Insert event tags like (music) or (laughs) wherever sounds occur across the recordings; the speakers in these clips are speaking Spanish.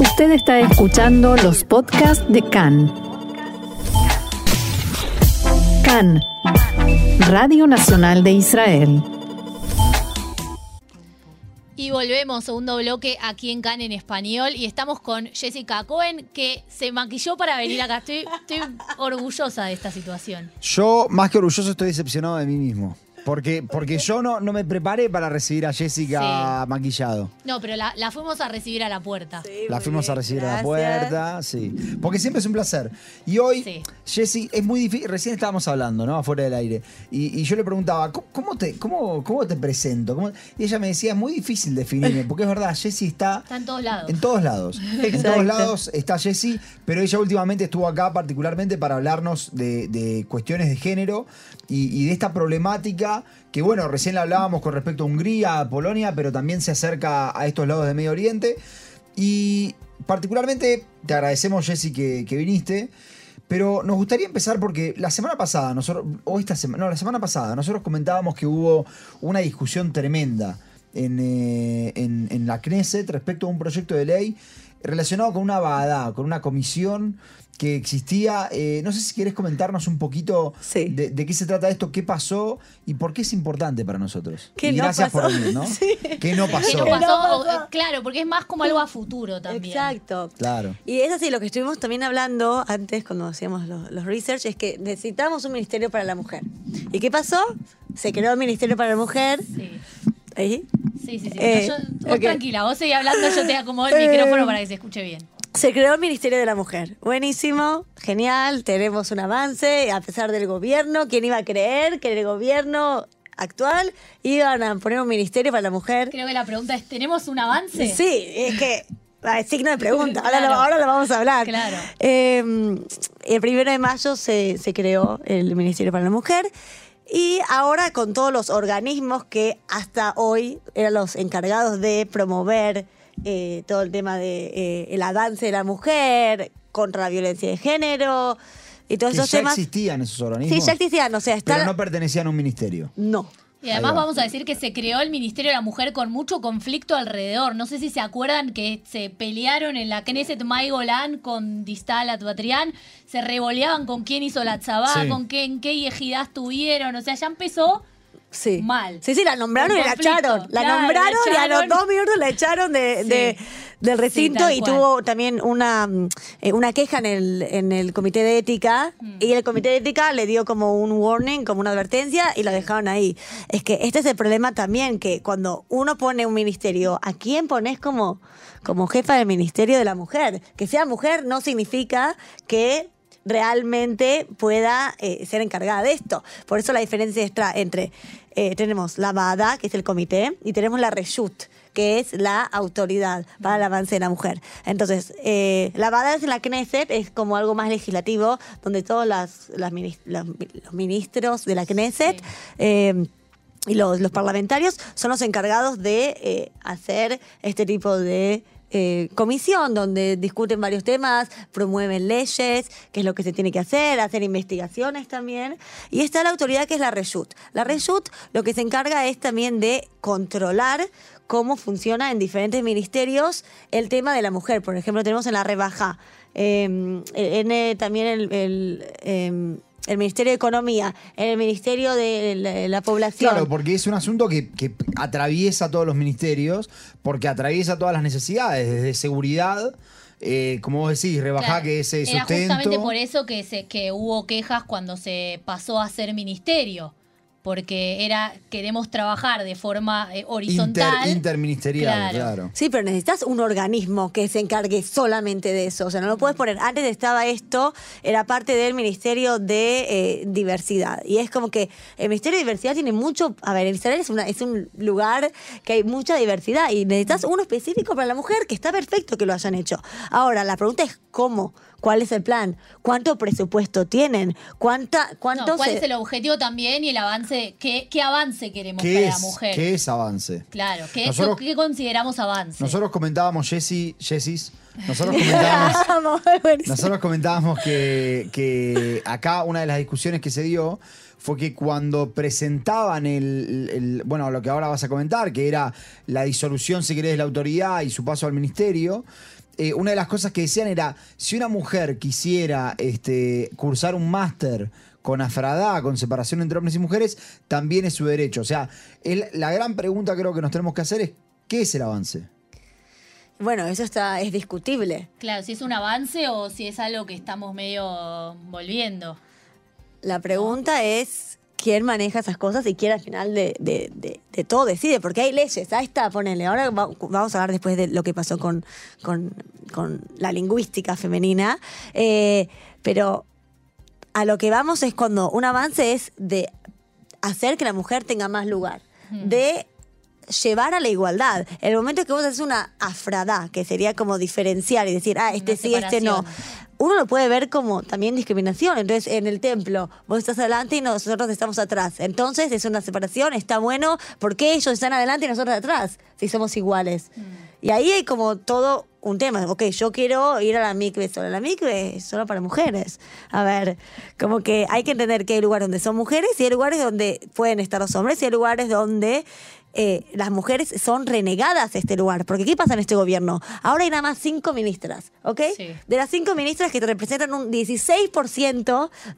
Usted está escuchando los podcasts de CAN. CAN, Radio Nacional de Israel. Y volvemos, segundo bloque aquí en CAN en español. Y estamos con Jessica Cohen, que se maquilló para venir acá. Estoy, estoy orgullosa de esta situación. Yo, más que orgulloso, estoy decepcionado de mí mismo. Porque, porque yo no, no me preparé para recibir a Jessica maquillado. No, pero la, la fuimos a recibir a la puerta. La fuimos a recibir a la gracias. puerta, sí. Porque siempre es un placer. Y hoy, Sí. Jessy, es muy difícil. Recién estábamos hablando, ¿no? Afuera del aire. Y, y yo le preguntaba, ¿cómo, cómo te, cómo, cómo te presento? ¿Cómo-?" Y ella me decía, es muy difícil definirme. Porque es verdad, Jessy está. Está en todos lados. En todos lados. En Exacto. todos lados está Jessie, pero ella últimamente estuvo acá particularmente para hablarnos de, de cuestiones de género y, y de esta problemática que, bueno, recién la hablábamos con respecto a Hungría, Polonia, pero también se acerca a estos lados de Medio Oriente. Y particularmente te agradecemos, Jessie, que, que viniste. Pero nos gustaría empezar porque la semana pasada, nosotros, o esta semana, no, la semana pasada, nosotros comentábamos que hubo una discusión tremenda en, eh, en, en la Knesset respecto a un proyecto de ley relacionado con una BADA, con una comisión que existía. Eh, no sé si querés comentarnos un poquito Sí. de, de qué se trata esto, qué pasó y por qué es importante para nosotros. ¿Qué y no gracias pasó? por venir, ¿no? (laughs) Sí. ¿Qué no Que pasó? no ¿Qué pasó, o- pasó? claro, porque es más como algo a futuro también. Exacto. Claro. Y es así, lo que estuvimos también hablando antes cuando hacíamos los, los research es que necesitamos un ministerio para la mujer. ¿Y qué pasó? Se creó el ministerio para la mujer. Sí, Ahí. Sí, sí. sí. Eh, Yo- vos tranquila, vos seguís hablando, yo te acomodo el (laughs) Eh, micrófono para que se escuche bien. Se creó el Ministerio de la Mujer. Buenísimo, genial, tenemos un avance a pesar del gobierno. ¿Quién iba a creer que el gobierno actual iban a poner un ministerio para la mujer? Creo que la pregunta es, ¿tenemos un avance? Sí, es que ah, es signo de pregunta. (laughs) Ahora, Claro. lo, ahora lo vamos a hablar. Claro. Eh, el primero de mayo se, se creó el Ministerio para la Mujer. Y ahora con todos los organismos que hasta hoy eran los encargados de promover eh, todo el tema de eh, el avance de la mujer contra la violencia de género y todos Que esos ya temas. existían esos organismos. Sí, ya existían, o sea, está Pero no pertenecían a un ministerio. no. Y además va. vamos a decir que se creó el Ministerio de la Mujer con mucho conflicto alrededor. No sé si se acuerdan que se pelearon en la Knesset Mai Golan con Distal Atbatrián, se revoleaban con quién hizo la tzabá, Sí. con qué, en qué tuvieron. O sea, ya empezó Sí. Mal. Sí, sí, la nombraron y la echaron. La Claro, nombraron la y a los dos minutos la echaron de, Sí. de- del recinto y cual. tuvo también una, eh, una queja en el, en el comité de ética Mm. y el comité de ética le dio como un warning, como una advertencia y la dejaron ahí. Es que este es el problema también, que cuando uno pone un ministerio, ¿a quién pones como, como jefa del Ministerio de la Mujer? Que sea mujer no significa que realmente pueda eh, ser encargada de esto. Por eso la diferencia está entre, eh, tenemos la BADA, que es el comité, y tenemos la RESHUT, que es la autoridad para el avance de la mujer. Entonces, eh, la es en la Knesset, es como algo más legislativo, donde todos las, los, los ministros de la Knesset... eh, y los, los parlamentarios son los encargados de eh, hacer este tipo de eh, comisión donde discuten varios temas, promueven leyes, qué es lo que se tiene que hacer, hacer investigaciones también. Y está la autoridad que es la RESHUT. La RESHUT lo que se encarga es también de controlar cómo funciona en diferentes ministerios el tema de la mujer. Por ejemplo, tenemos en la rebaja eh, en, eh, también el... el, eh, el Ministerio de Economía, en el Ministerio de la, la Población. Claro, porque es un asunto que, que atraviesa todos los ministerios, porque atraviesa todas las necesidades, desde seguridad, eh, como vos decís, rebajar Claro, que ese Era sustento. justamente por eso que, se, que hubo quejas cuando se pasó a ser ministerio. Porque era, queremos trabajar de forma eh, horizontal. Inter- interministerial, Claro. claro. Sí, pero necesitas un organismo que se encargue solamente de eso. O sea, no lo puedes poner. Antes estaba esto, era parte del Ministerio de eh, Diversidad. Y es como que el Ministerio de Diversidad tiene mucho. A ver, Israel es, una, es un lugar que hay mucha diversidad y necesitas uno específico para la mujer, que está perfecto que lo hayan hecho. Ahora, la pregunta es: ¿cómo? ¿Cuál es el plan? ¿Cuánto presupuesto tienen? ¿Cuánta, No, ¿Cuánto ¿Cuál se- es el objetivo también y el avance? ¿Qué, qué avance queremos ¿Qué para es, la mujer? ¿Qué es avance? Claro, ¿qué, Nosotros- qué consideramos avance? Nosotros comentábamos, Jessy, Jessis, nosotros (laughs) comentábamos, (laughs) nosotros comentábamos que, que acá una de las discusiones que se dio fue que cuando presentaban el, el- bueno, lo que ahora vas a comentar, que era la disolución, si querés, de la autoridad y su paso al ministerio, eh, una de las cosas que decían era, si una mujer quisiera este, cursar un máster con afradá, con separación entre hombres y mujeres, también es su derecho. O sea, el- la gran pregunta creo que nos tenemos que hacer es, ¿qué es el avance? Bueno, eso está, es discutible. Claro, si es un avance o si es algo que estamos medio volviendo. La pregunta es quién maneja esas cosas y quién al final de, de- de- de todo decide, porque hay leyes, ahí está, ponele. Ahora va- vamos a hablar después de lo que pasó con, con- con la lingüística femenina, eh, pero a lo que vamos es cuando un avance es de hacer que la mujer tenga más lugar, de llevar a la igualdad. En el momento que vos haces una afradá, que sería como diferenciar y decir, ah, este Una sí, este no. Uno lo puede ver como también discriminación. Entonces, en el templo, vos estás adelante y nosotros estamos atrás. Entonces, es una separación, está bueno. ¿Por qué ellos están adelante y nosotros atrás? Si somos iguales. Y ahí hay como todo un tema. Ok, yo quiero ir a la micve sola. La micve es solo para mujeres. A ver, como que hay que entender que hay lugares donde son mujeres y hay lugares donde pueden estar los hombres y hay lugares donde eh, las mujeres son renegadas de este lugar. Porque ¿qué pasa en este gobierno? Ahora hay nada más cinco ministras, ¿ok? Sí. De las cinco ministras que te representan un 16%,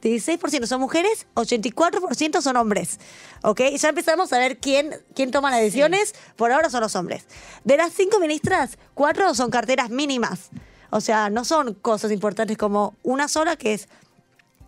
16% son mujeres, 84% son hombres. ¿Ok? Ya empezamos a ver quién, quién toma las decisiones. Por ahora son los hombres. De las cinco ministras, cuatro son carteras mínimas. O sea, no son cosas importantes como una sola que es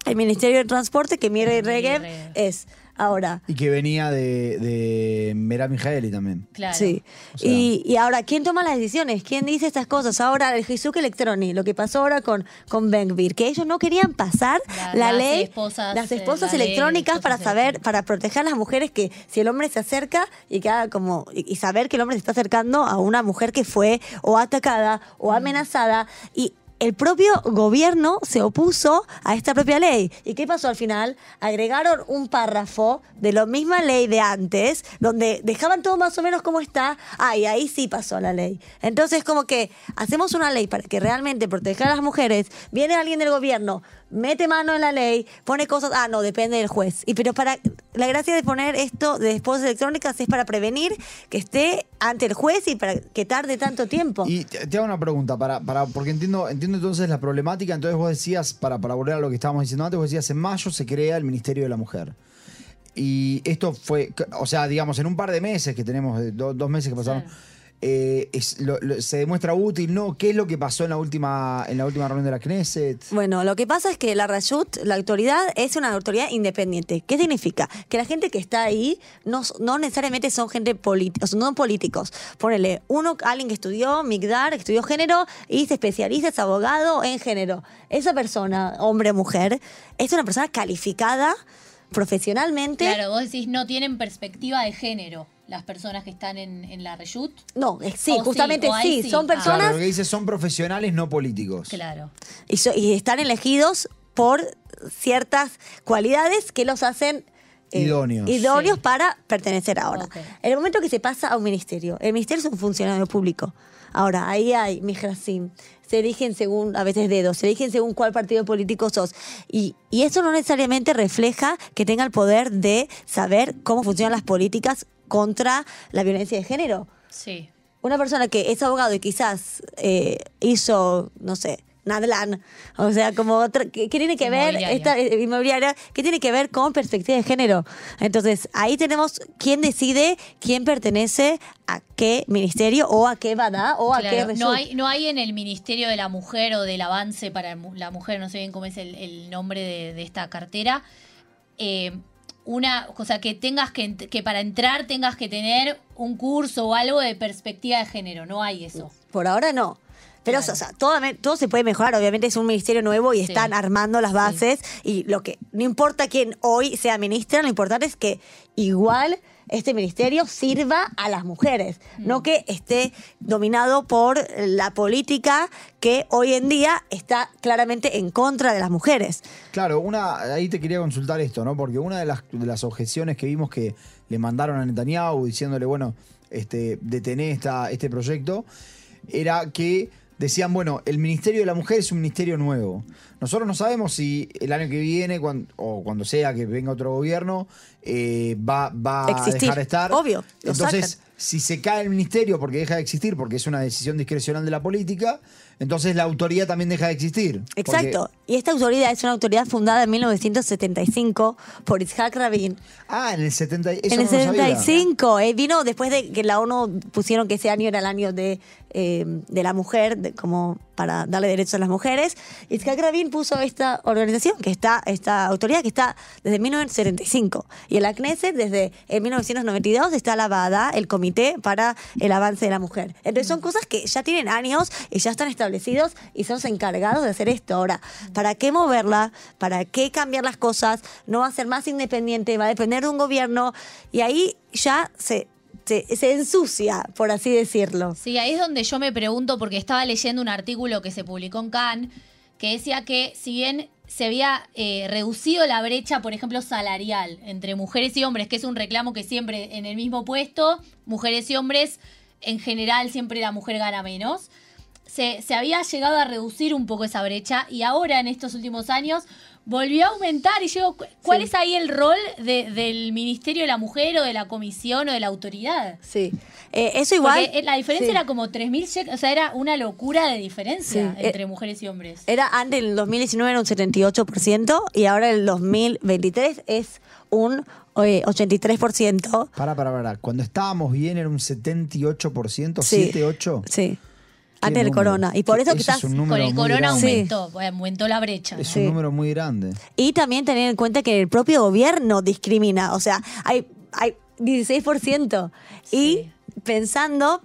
el Ministerio de Transporte, que Regev Regev. es. Ahora, Y que venía de, de Merab Mijaeli también. Claro. Sí. O sea- y, y ahora, ¿quién toma las decisiones? ¿Quién dice estas cosas? Ahora, el Jesús Electroni, lo que pasó ahora con, con Benvir, que ellos no querían pasar La- la, las ley, esposas, las eh, esposas la ley, electrónicas para saber, para proteger a las mujeres que si el hombre se acerca y que haga como, y, y saber que el hombre se está acercando a una mujer que fue o atacada o Mm. amenazada y el propio gobierno se opuso a esta propia ley. ¿Y qué pasó al final? Agregaron un párrafo de la misma ley de antes, donde dejaban todo más o menos como está. Ah, y ahí sí pasó la ley. Entonces, como que hacemos una ley para que realmente proteja a las mujeres. Viene alguien del gobierno, mete mano en la ley, pone cosas. Ah, no, depende del juez. Y pero para. La gracia de poner esto de esposas electrónicas es para prevenir que esté ante el juez y para que tarde tanto tiempo. Y te, hago una pregunta, para, para, porque entiendo entonces la problemática. Entonces vos decías, para, para volver a lo que estábamos diciendo antes, vos decías, en mayo se crea el Ministerio de la Mujer. Y esto fue, o sea, digamos, en un par de meses que tenemos, do- dos meses que pasaron. Eh, es- lo- lo- se demuestra útil, ¿no? ¿Qué es lo que pasó en la última, en la última reunión de la Knesset? Bueno, lo que pasa es que la Rayut, la autoridad, es una autoridad independiente. ¿Qué significa? Que la gente que está ahí no, no necesariamente son gente política, no políticos. Ponele, uno, alguien que estudió Migdar, estudió género y se especializa, es abogado en género. Esa persona, hombre o mujer, es una persona calificada profesionalmente. Claro, vos decís no tienen perspectiva de género las personas que están en, en la reyut. No, eh, sí, O sí, justamente o sí, sí. son Ah. personas Claro, lo que dice son profesionales no políticos. Claro. y, so- y están elegidos por ciertas cualidades que los hacen eh, Idóneos. idóneos Sí. para pertenecer ahora. En el momento que se pasa a un ministerio, el ministerio es un funcionario público. Ahora, ahí hay Mijrasim, se eligen según, a veces dedos, se eligen según cuál partido político sos. Y, y eso no necesariamente refleja que tenga el poder de saber cómo funcionan las políticas contra la violencia de género Sí. una persona que es abogado y quizás eh, hizo, no sé, Nadlan, o sea, como otra, ¿qué, qué tiene que ver esta eh, inmobiliaria? ¿Qué tiene que ver con perspectiva de género? Entonces, ahí tenemos quién decide quién pertenece a qué ministerio o a qué bada o a qué no hay, no hay en el Ministerio de la Mujer o del avance para la mujer, no sé bien cómo es el, el nombre de, de esta cartera, eh, una cosa que tengas que, que para entrar tengas que tener un curso o algo de perspectiva de género, no hay eso. Por ahora no. Pero, Claro. o sea, todo, todo se puede mejorar. Obviamente es un ministerio nuevo y Sí. están armando las bases. Y lo que no importa quién hoy sea ministra, lo importante es que igual este ministerio sirva a las mujeres, no que esté dominado por la política que hoy en día está claramente en contra de las mujeres. Claro, una, ahí te quería consultar esto, ¿no? Porque una de las, de las objeciones que vimos que le mandaron a Netanyahu diciéndole, bueno, este, detener este proyecto, era que decían, bueno, el Ministerio de la Mujer es un ministerio nuevo. Nosotros no sabemos si el año que viene o cuando sea que venga otro gobierno eh, va, va a dejar de estar. Obvio, Entonces, sacan. si se cae el ministerio porque deja de existir, porque es una decisión discrecional de la política, entonces la autoridad también deja de existir. Porque- Exacto. Y esta autoridad es una autoridad fundada en 1975 por Itzhak Rabin. ah, en el 70. Eso en el no lo sabía. 75. eh, vino después de que la ONU pusieron que ese año era el año de, eh, de la mujer, de- como para darle derechos a las mujeres. Itzhak Rabin puso esta organización, que está, esta autoridad que está desde 1975. Y en la Knesset, desde en 1992, está la BADA, el Comité para el Avance de la Mujer. Entonces son cosas que ya tienen años y ya están establecidos y son encargados de hacer esto. Ahora, ¿para qué moverla? ¿Para qué cambiar las cosas? No va a ser más independiente, va a depender de un gobierno y ahí ya se, se, ensucia, por así decirlo. Sí, ahí es donde yo me pregunto, porque estaba leyendo un artículo que se publicó en Cannes, que decía que si bien se había eh, reducido la brecha, por ejemplo, salarial entre mujeres y hombres, que es un reclamo que siempre en el mismo puesto, mujeres y hombres, en general siempre la mujer gana menos. Se, se había llegado a reducir un poco esa brecha y ahora en estos últimos años volvió a aumentar y yo, cu- ¿cuál Sí. es ahí el rol de- del Ministerio de la Mujer o de la Comisión o de la autoridad? Sí. Eh, eso igual. Porque eh, la diferencia sí. era como 3.000 shekels, o sea, era una locura de diferencia Sí, eh, entre mujeres y hombres. Era antes, en el 2019 era un 78% y ahora en el 2023 es un eh, 83%. Para, para, para. Cuando estábamos bien era un 78%, Sí. 7, 8. Sí. Antes del corona. Y por eso quizás... es Con el corona aumentó, pues, aumentó la brecha. Es ¿no? un número muy grande. Y también tener en cuenta que el propio gobierno discrimina. O sea, hay, hay 16%. Y Sí. pensando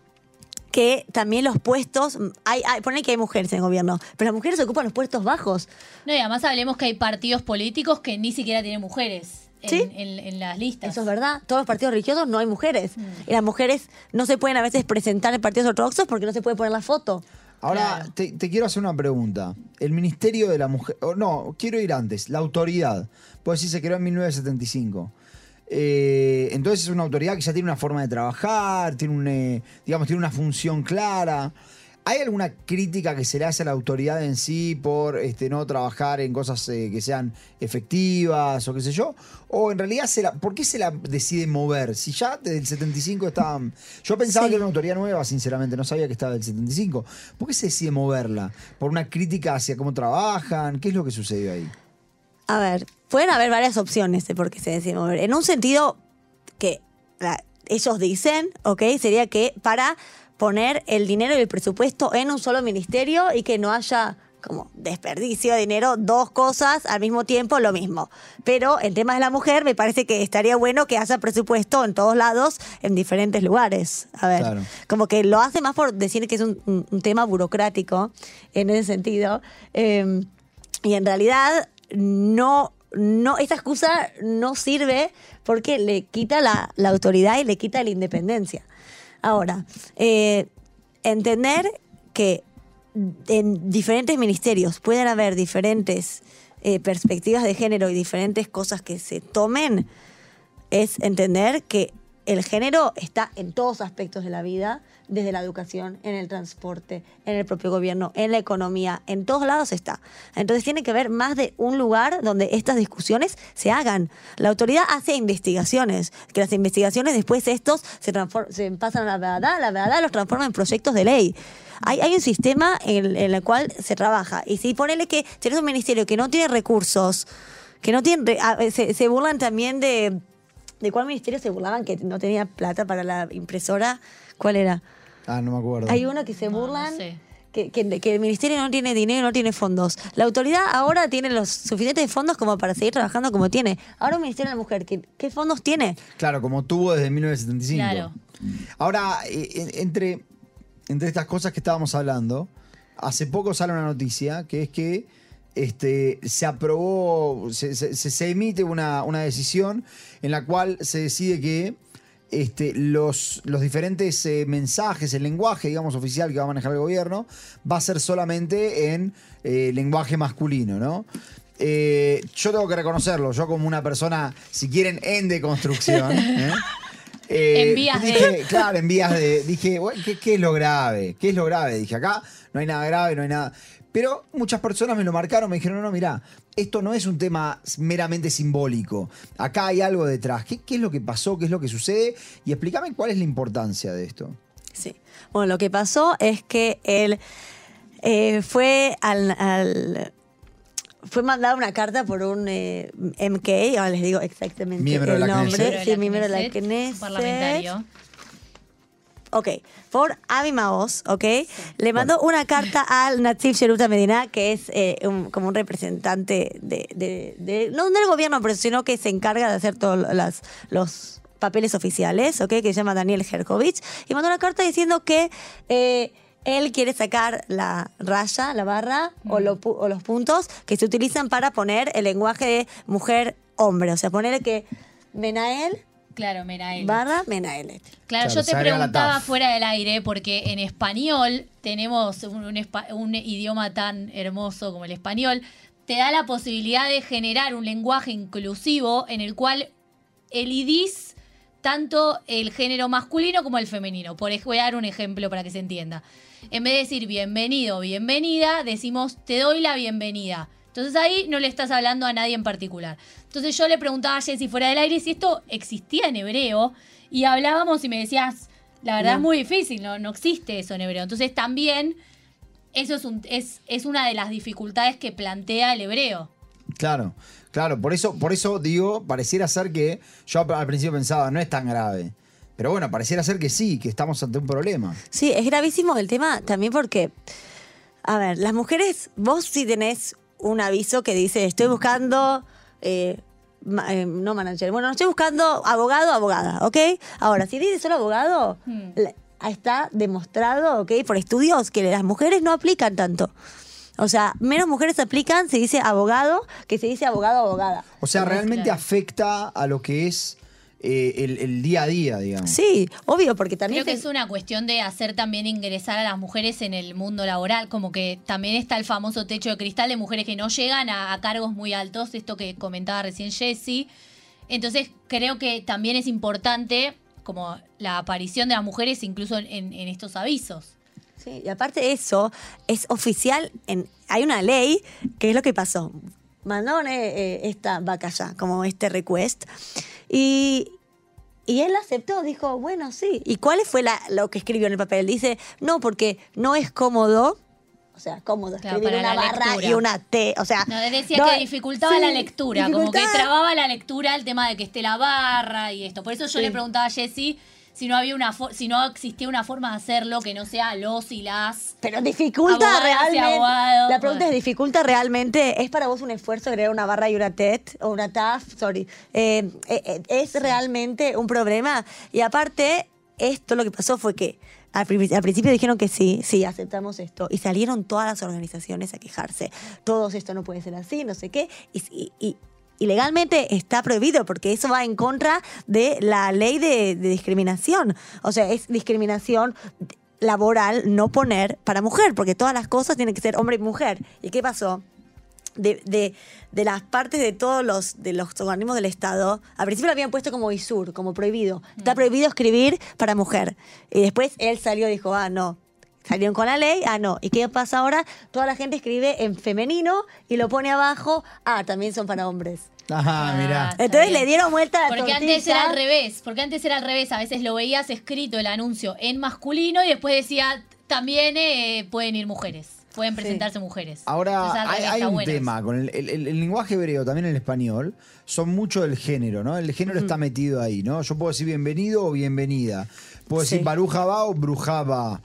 que también los puestos, hay, hay, ponen que hay mujeres en el gobierno, pero las mujeres ocupan los puestos bajos. No, y además hablemos que hay partidos políticos que ni siquiera tienen mujeres en, Sí. en- en las listas. Eso es verdad. Todos los partidos religiosos no hay mujeres. Mm. Y las mujeres no se pueden a veces presentar en partidos ortodoxos porque no se puede poner la foto. Ahora, Claro. te, te quiero hacer una pregunta. El Ministerio de la Mujer. o no, quiero ir antes. La autoridad. Pues decir, se creó en 1975. Eh, entonces es una autoridad que ya tiene una forma de trabajar, tiene un, eh, digamos, tiene una función clara. ¿Hay alguna crítica que se le hace a la autoridad en sí por este, no trabajar en cosas eh, que sean efectivas o qué sé yo? ¿O en realidad, se la, por qué se la decide mover? Si ya desde el 75 estaban... Yo pensaba Sí. que era una autoridad nueva, sinceramente, no sabía que estaba del 75. ¿Por qué se decide moverla? ¿Por una crítica hacia cómo trabajan? ¿Qué es lo que sucedió ahí? A ver, pueden haber varias opciones de por qué se decide mover. En un sentido que la- ellos dicen, ¿ok? Sería que para poner el dinero y el presupuesto en un solo ministerio y que no haya como desperdicio de dinero, dos cosas al mismo tiempo, lo mismo. Pero en temas de la mujer me parece que estaría bueno que haya presupuesto en todos lados, en diferentes lugares. A ver, Claro. como que lo hace más por decir que es un, un- tema burocrático en ese sentido. Eh, y en realidad no, no, esta excusa no sirve porque le quita la, la autoridad y le quita la independencia. Ahora, eh, entender que en diferentes ministerios pueden haber diferentes eh, perspectivas de género y diferentes cosas que se tomen, es entender que el género está en todos aspectos de la vida, desde la educación, en el transporte, en el propio gobierno, en la economía, en todos lados está. Entonces tiene que haber más de un lugar donde estas discusiones se hagan. La autoridad hace investigaciones, que las investigaciones después estos se, se pasan a la verdad, la verdad los transforma en proyectos de ley. Hay, hay un sistema en, el cual se trabaja. Y si ponele que tenés un ministerio que no tiene recursos, que no tiene, re- a- se, se burlan también de, ¿de cuál ministerio se burlaban que no tenía plata para la impresora? ¿Cuál era? Ah, no me acuerdo. Hay uno que se No, no burlan. sé. Que, que- que el ministerio no tiene dinero, no tiene fondos. La autoridad ahora tiene los suficientes fondos como para seguir trabajando como tiene. Ahora un ministerio de la mujer, ¿qué, qué fondos tiene? Claro, como tuvo desde 1975. Claro. Ahora, eh, en- entre, entre estas cosas que estábamos hablando, hace poco sale una noticia que es que este, se aprobó, se, se- se- se emite una, una decisión en la cual se decide que este, los, los diferentes eh, mensajes, el lenguaje, digamos, oficial que va a manejar el gobierno, va a ser solamente en eh, lenguaje masculino, ¿no? Eh, yo tengo que reconocerlo, yo como una persona, si quieren, en deconstrucción, (laughs) ¿eh? En vías de- Claro, en vías de. Dije, bueno, ¿qué, qué es lo grave? ¿Qué es lo grave? Dije, acá no hay nada grave, no hay nada. Pero muchas personas me lo marcaron, me dijeron, no, no, mirá, esto no es un tema meramente simbólico. Acá hay algo detrás. ¿Qué, qué es lo que pasó? ¿Qué es lo que sucede? Y explícame cuál es la importancia de esto. Sí. Bueno, lo que pasó es que él eh, fue al, al- fue mandada una carta por un eh, MK, ahora les digo exactamente Miembro de el la nombre, Knesset. sí, miembro de la Knesset. Parlamentario. Ok, por Avi Maoz, ok, le mandó una carta al Natsif Sheruta Medina, que es eh, un- como un representante de, de- de- no del gobierno, pero sino que se encarga de hacer todos las, los papeles oficiales, ok, que se llama Daniel Herkovich, y mandó una carta diciendo que eh, él quiere sacar la raya, la barra o, lo pu- o los puntos que se utilizan para poner el lenguaje de mujer-hombre, o sea, ponerle que Menael Claro, Menael. barra Menaelet. Claro, Claro, yo te preguntaba fuera del aire porque en español tenemos un, un idioma tan hermoso como el español, te da la posibilidad de generar un lenguaje inclusivo en el cual elidís tanto el género masculino como el femenino. Por voy a dar un ejemplo para que se entienda. En vez de decir bienvenido o bienvenida, decimos te doy la bienvenida. Entonces ahí no le estás hablando a nadie en particular. Entonces yo le preguntaba a Jessy fuera del aire si esto existía en hebreo y hablábamos y me decías, la verdad No. es muy difícil, no, no existe eso en hebreo. Entonces también eso es, un- es, es una de las dificultades que plantea el hebreo. Claro, claro, por eso, por eso digo, pareciera ser que yo al principio pensaba, no es tan grave. Pero bueno, pareciera ser que sí, que estamos ante un problema. Sí, es gravísimo el tema también porque, a ver, las mujeres, vos sí tenés un aviso que dice, estoy buscando, eh, ma- eh, no manager, bueno, estoy buscando abogado, abogada, ¿ok? Ahora, si dice solo abogado, Hmm. la- está demostrado, ¿ok? Por estudios que las mujeres no aplican tanto. O sea, menos mujeres aplican, se dice abogado, que se dice abogado, abogada. O sea, realmente claro. afecta a lo que es eh, el, el día a día, digamos. Sí, obvio, porque también... Creo que es una cuestión de hacer también ingresar a las mujeres en el mundo laboral, como que también está el famoso techo de cristal de mujeres que no llegan a, a cargos muy altos, esto que comentaba recién Jessie. Entonces creo que también es importante como la aparición de las mujeres incluso en, en estos avisos. Sí, y aparte de eso, es oficial, en, hay una ley, que es lo que pasó. Mandaron eh, esta vaca ya, como este request, y, y él aceptó, dijo, bueno, sí. ¿Y cuál fue la, lo que escribió en el papel? Dice, no, porque no es cómodo, o sea, cómodo, escribir una barra lectura. y una T, o sea... No, decía no, que dificultaba sí, la lectura, como que trababa la lectura el tema de que esté la barra y esto. Por eso yo Sí. le preguntaba a Jessie si no había una si no existía una forma de hacerlo que no sea los y las Pero dificulta realmente. abogados, la pregunta bueno. es: ¿dificulta realmente? ¿Es para vos un esfuerzo agregar una barra y una TET o una TAF? Sorry. Eh, eh, eh, ¿Es realmente un problema? Y aparte, esto lo que pasó fue que al, pri- al principio dijeron que sí, sí, aceptamos esto. Y salieron todas las organizaciones a quejarse. Todos esto no puede ser así, no sé qué. Y, y- y- legalmente está prohibido porque eso va en contra de la ley de, de discriminación. O sea, es discriminación laboral no poner para mujer, porque todas las cosas tienen que ser hombre y mujer. ¿Y qué pasó? De, de- de las partes de todos los, de los organismos del Estado, al principio lo habían puesto como ISUR, como prohibido. Está prohibido escribir para mujer. Y después él salió y dijo, ah, no. Salieron con la ley, ah, no. ¿Y qué pasa ahora? Toda la gente escribe en femenino y lo pone abajo, ah, también son para hombres. Ajá, Ah, mirá. Entonces le dieron vuelta a la Porque tortilla. antes era al revés, porque antes era al revés, a veces lo veías escrito el anuncio en masculino y después decía también eh, pueden ir mujeres, pueden presentarse mujeres. Ahora, Entonces, hay, un tema con el, el- el- el lenguaje hebreo, también el español, son mucho del género, ¿no? El género está metido ahí, ¿no? Yo puedo decir bienvenido o bienvenida. Puedo decir Sí. baruja va o brujaba.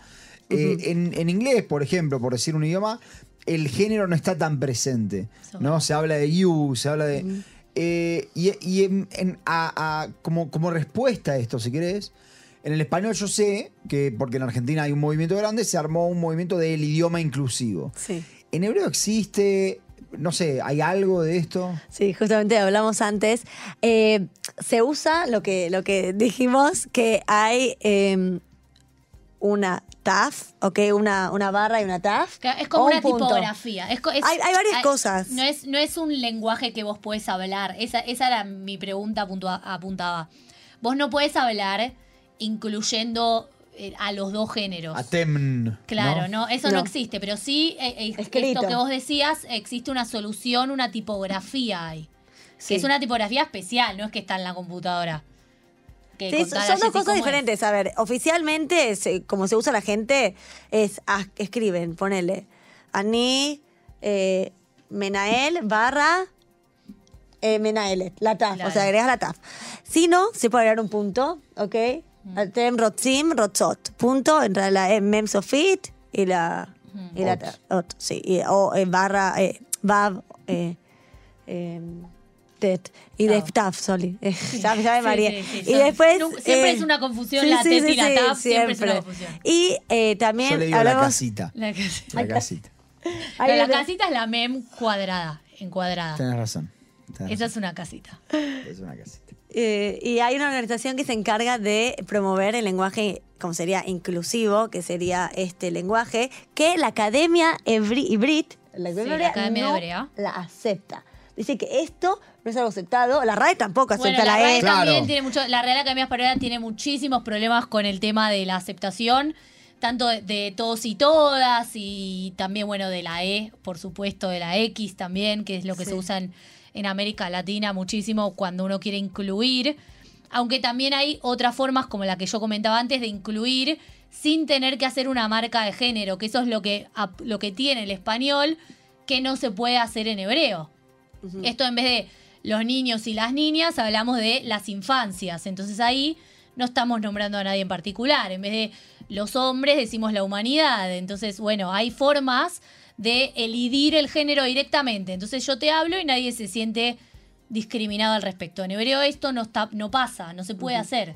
Eh, en, en inglés, por ejemplo, por decir un idioma, el género no está tan presente, ¿no? Se habla de you, se habla de... eh, y y en- en- a- a- como, como respuesta a esto, si querés, en el español yo sé que, porque en Argentina hay un movimiento grande, se armó un movimiento del idioma inclusivo. Sí. ¿En hebreo existe, no sé, hay algo de esto? Sí, justamente hablamos antes. Eh, se usa lo que, lo que dijimos, que hay eh, una TAF, ¿ok? Una, una barra y una TAF. Es como o una tipografía. Es co- es- Hay- hay varias cosas. No es, no es un lenguaje que vos podés hablar. Esa, esa era mi pregunta, puntua- apuntaba. vos no puedes hablar incluyendo eh, a los dos géneros. Atem. Claro, no, eso no. No. existe, pero sí, eh, eh, Escrito. esto que vos decías, existe una solución, una tipografía ahí. Sí. Que es una tipografía especial, no es que está en la computadora. Que Sí, contara son dos cosas cómo es. diferentes. A ver, oficialmente, se- como se usa la gente, es escriben, ponele, Ani, eh, Menael, barra, eh, Menaelet, la TAF, Claro. o sea, agregas la TAF. Si no, se puede agregar un punto, ¿ok? Altem, Rotzim, Rotzot, punto, entra la eh, Mem Sofit y la... Y la Ot. sí, y- o eh, barra, eh, Vav, eh, eh, Tet, y de. TAF, sorry. (laughs) Ya, ya me Sí, mareé. sí, sí, y son- después... siempre eh, es una confusión, la TET y la TAF, siempre es una confusión. Y eh, también Yo le digo hablamos- la casita. La, casita. La casita. Hay la casita es la mem cuadrada, encuadrada. Tenés razón. tenés Esa es una casita. es una casita. Eh, y hay una organización que se encarga de promover el lenguaje, como sería inclusivo, que sería este lenguaje, que la Academia Ibrit, la Sí, Academia la Academia no Hebrea. la acepta. Dice que esto no es algo aceptado. La RAE tampoco Bueno, acepta la la, RAE E. Claro. también tiene mucho, la Real Academia Española tiene muchísimos problemas con el tema de la aceptación, tanto de, de todos y todas, y también, bueno, de la E, por supuesto, de la X también, que es lo que Sí. se usa en, en América Latina muchísimo cuando uno quiere incluir. Aunque también hay otras formas, como la que yo comentaba antes, de incluir sin tener que hacer una marca de género, que eso es lo que, lo que tiene el español, que no se puede hacer en hebreo. Esto en vez de los niños y las niñas, hablamos de las infancias. Entonces ahí no estamos nombrando a nadie en particular. En vez de los hombres, decimos la humanidad. Entonces, bueno, hay formas de elidir el género directamente. Entonces yo te hablo y nadie se siente discriminado al respecto. En hebreo esto no, está, no pasa, no se puede hacer.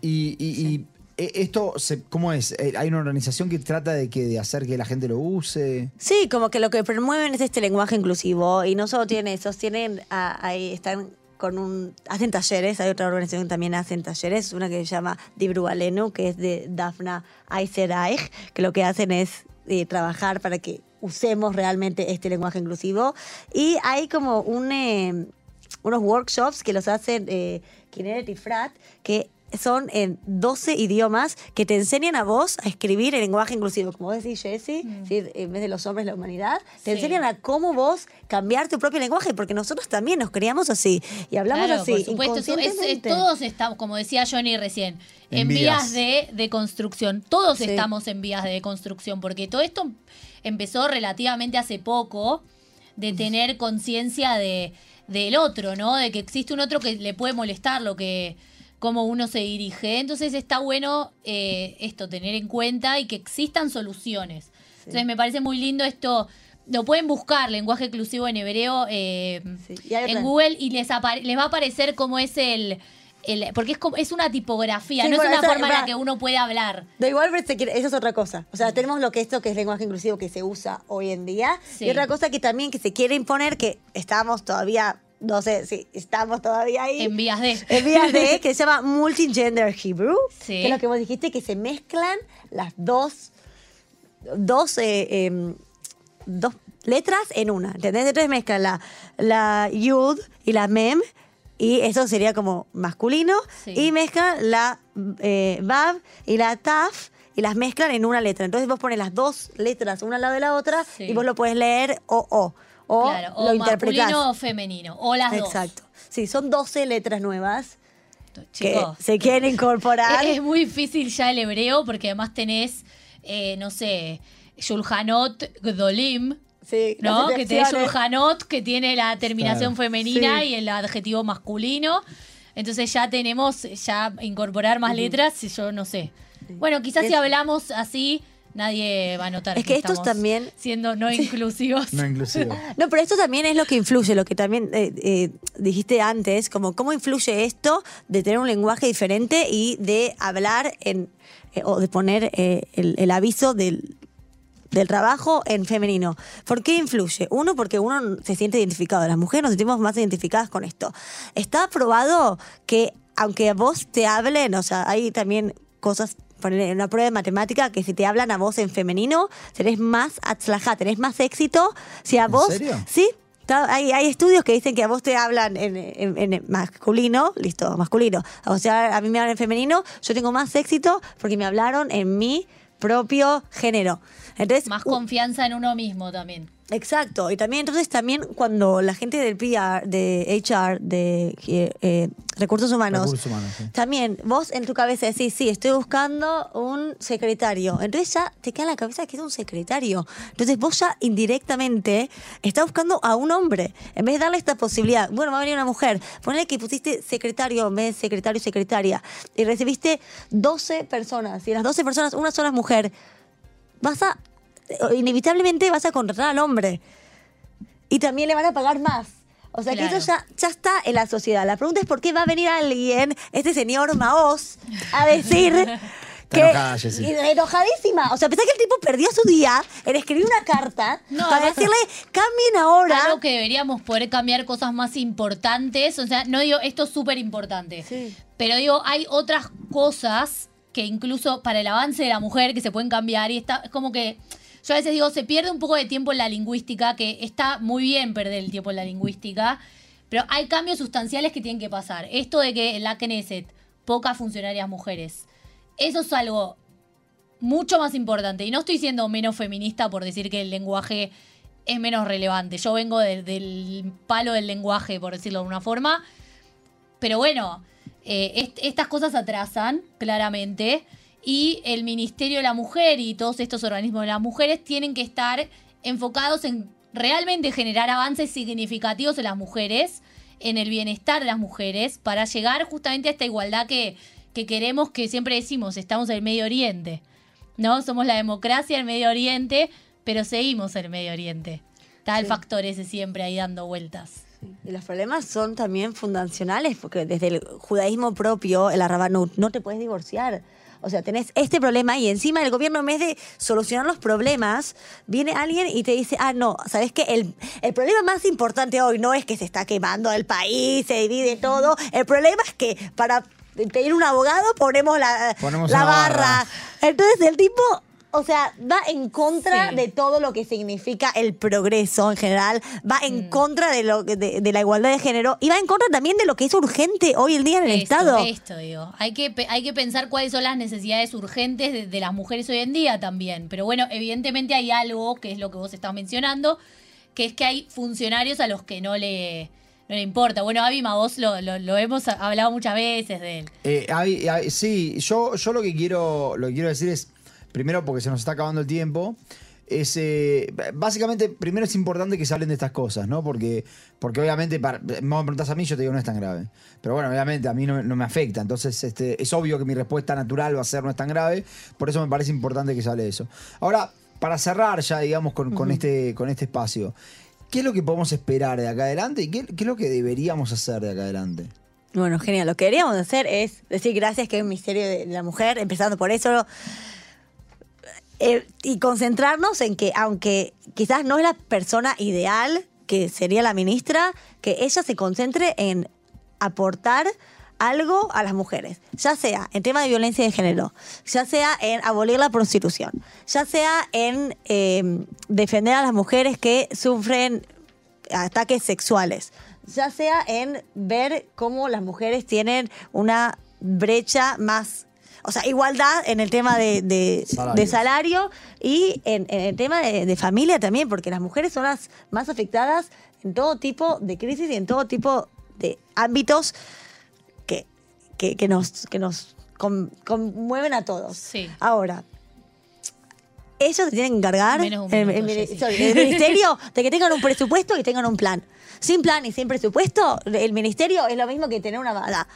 Y, y- y, esto, se, ¿cómo es? Eh, ¿Hay una organización que trata de, que, de hacer que la gente lo use? Sí, como que lo que promueven es este lenguaje inclusivo y no solo tienen esos, tienen ah, ahí están con un hacen talleres, hay otra organización que también hacen talleres, una que se llama Dibru Alenu, que es de Dafna Aizeraich, que lo que hacen es eh, trabajar para que usemos realmente este lenguaje inclusivo y hay como un eh, unos workshops que los hacen eh, Kineret Frat, que son en 12 idiomas que te enseñan a vos a escribir el lenguaje inclusivo. Como vos decís, Jessie, ¿sí? en vez de los hombres, la humanidad, te Mm. Sí. enseñan a cómo vos cambiar tu propio lenguaje, porque nosotros también nos criamos así y hablamos Claro, así. por supuesto, es- es- todos estamos, como decía Johnny recién, en, En vías vías. de, de construcción. Todos Sí. estamos en vías de construcción, porque todo esto empezó relativamente hace poco de tener conciencia de, del otro, ¿no? De que existe un otro que le puede molestar lo que cómo uno se dirige. Entonces está bueno eh, esto, tener en cuenta y que existan soluciones. Entonces me parece muy lindo esto. Lo pueden buscar, lenguaje inclusivo en hebreo, eh, Sí, en Google y les, va a aparecer cómo es el... el- porque es, como, es una tipografía, Sí, no bueno, es una forma en la que uno puede hablar. Da igual, pero se quiere- eso es otra cosa. O sea, tenemos lo que esto que es lenguaje inclusivo que se usa hoy en día. Sí. Y otra cosa que también que se quiere imponer, que estamos todavía, no sé si estamos todavía ahí. En vías de... En vías de, que se llama (laughs) Multigender Hebrew, Sí. que es lo que vos dijiste, que se mezclan las dos, dos, eh, em, dos letras en una, ¿entendés? Entonces mezclan la, la Yud y la Mem, y eso sería como masculino, Sí. y mezclan la eh, Vav y la Taf, y las mezclan en una letra. Entonces vos pones las dos letras una al lado de la otra, Sí. y vos lo puedes leer o o, o claro, o lo interpretás. masculino o femenino, o las dos. Exacto. Sí, son 12 letras nuevas que Chicos, se quieren incorporar. es, (laughs) es muy difícil ya el hebreo porque además tenés, eh, no sé, Shulhanot Gdolim, Sí, ¿no? Que tenés excepciones. Shulhanot, que tiene la terminación Claro. femenina Sí. y el adjetivo masculino. Entonces ya tenemos, ya incorporar más letras, yo no sé. Bueno, quizás si hablamos así, nadie va a notar Es que estos estamos también- siendo no (laughs) inclusivos. No inclusivo. (laughs) No, pero esto también es lo que influye, lo que también eh, eh, dijiste antes, como cómo influye esto de tener un lenguaje diferente y de hablar en, eh, o de poner eh, el, el aviso del, del trabajo en femenino. ¿Por qué influye? Uno, porque uno se siente identificado. Las mujeres nos sentimos más identificadas con esto. Está probado que aunque a vos te hablen, o sea, hay también cosas, poner una prueba de matemática, que si te hablan a vos en femenino, tenés más atzlajá, tenés más éxito. Si a ¿En vos, serio? sí, hay, hay estudios que dicen que a vos te hablan en, en- en masculino, listo, masculino. O sea, a mí me hablan en femenino, yo tengo más éxito porque me hablaron en mi propio género. Entonces, Más confianza en uno mismo también. Exacto, y también entonces también cuando la gente del PR, de HR, de eh, eh, recursos humanos, Recursos humanos, sí. también vos en tu cabeza decís, sí, estoy buscando un secretario, entonces ya te queda en la cabeza que es un secretario, entonces vos ya indirectamente estás buscando a un hombre, en vez de darle esta posibilidad, bueno, va a venir una mujer, ponle que pusiste secretario en vez de secretario y secretaria, y recibiste 12 personas, y las 12 personas una sola es mujer, vas a inevitablemente vas a contratar al hombre y también le van a pagar más. O sea Claro. que eso ya, ya está en la sociedad. La pregunta es por qué va a venir alguien, este señor Maos, a decir (laughs) que enojada, enojadísima. O sea, pensá que el tipo perdió su día en escribir una carta No, para decirle cambien ahora. Algo que deberíamos poder cambiar cosas más importantes. O sea, no digo, esto es súper importante. Sí. Pero digo, hay otras cosas que incluso para el avance de la mujer que se pueden cambiar. Y está, es como que. Yo a veces digo, se pierde un poco de tiempo en la lingüística, que está muy bien perder el tiempo en la lingüística. Pero hay cambios sustanciales que tienen que pasar. Esto de que en la Knesset, pocas funcionarias mujeres. Eso es algo mucho más importante. Y no estoy siendo menos feminista por decir que el lenguaje es menos relevante. Yo vengo del- del palo del lenguaje, por decirlo de una forma. Pero bueno, eh, est- estas cosas atrasan, claramente. Y el Ministerio de la Mujer y todos estos organismos de las mujeres tienen que estar enfocados en realmente generar avances significativos en las mujeres, en el bienestar de las mujeres, para llegar justamente a esta igualdad que, que queremos, que siempre decimos, estamos en el Medio Oriente. ¿No? Somos la democracia del Medio Oriente, pero seguimos en el Medio Oriente. Está el factor ese siempre ahí dando vueltas. Y los problemas son también fundacionales, porque desde el judaísmo propio, el Arrabanut, no te puedes divorciar. O sea, tenés este problema y encima el gobierno, en vez de solucionar los problemas, viene alguien y te dice, ah, no, ¿sabes qué? El, el problema más importante hoy no es que se está quemando el país, se divide todo. El problema es que para pedir un abogado ponemos la, Ponemos la barra. barra. Entonces el tipo... O sea, va en contra Sí. de todo lo que significa el progreso en general, va en Mm. contra de, lo, de, de la igualdad de género y va en contra también de lo que es urgente hoy en día en el Esto, Estado. Esto, digo. Hay que, hay que pensar cuáles son las necesidades urgentes de, de las mujeres hoy en día también. Pero bueno, evidentemente hay algo, que es lo que vos estás mencionando, que es que hay funcionarios a los que no le, no le importa. Bueno, Abima, vos lo, lo, lo hemos hablado muchas veces de él. Eh, sí, yo, yo lo que quiero, lo que quiero decir es, primero porque se nos está acabando el tiempo, es eh, básicamente primero es importante que se hablen de estas cosas, ¿no? Porque, porque obviamente, para, me preguntas a mí, yo te digo no es tan grave. Pero bueno, obviamente a mí no, no me afecta. Entonces, este, es obvio que mi respuesta natural va a ser no es tan grave. Por eso me parece importante que se hable de eso. Ahora, para cerrar ya, digamos, con, con este, con este espacio, ¿qué es lo que podemos esperar de acá adelante y qué, qué es lo que deberíamos hacer de acá adelante? Bueno, genial. Lo que deberíamos hacer es decir gracias que es un misterio de la mujer, empezando por eso. Eh, y concentrarnos en que, aunque quizás no es la persona ideal, que sería la ministra, que ella se concentre en aportar algo a las mujeres, ya sea en tema de violencia de género, ya sea en abolir la prostitución, ya sea en eh, defender a las mujeres que sufren ataques sexuales, ya sea en ver cómo las mujeres tienen una brecha más, o sea, igualdad en el tema de, de- salario y en, en el tema de, de familia también, porque las mujeres son las más afectadas en todo tipo de crisis y en todo tipo de ámbitos que, que, que nos, que nos con- conmueven a todos. Sí. Ahora, ellos se tienen que encargar, sorry, el ministerio, (laughs) de que tengan un presupuesto y tengan un plan. Sin plan y sin presupuesto, el ministerio es lo mismo que tener una bala.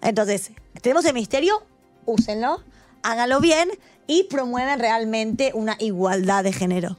Entonces, tenemos el ministerio, úsenlo, háganlo bien y promueven realmente una igualdad de género.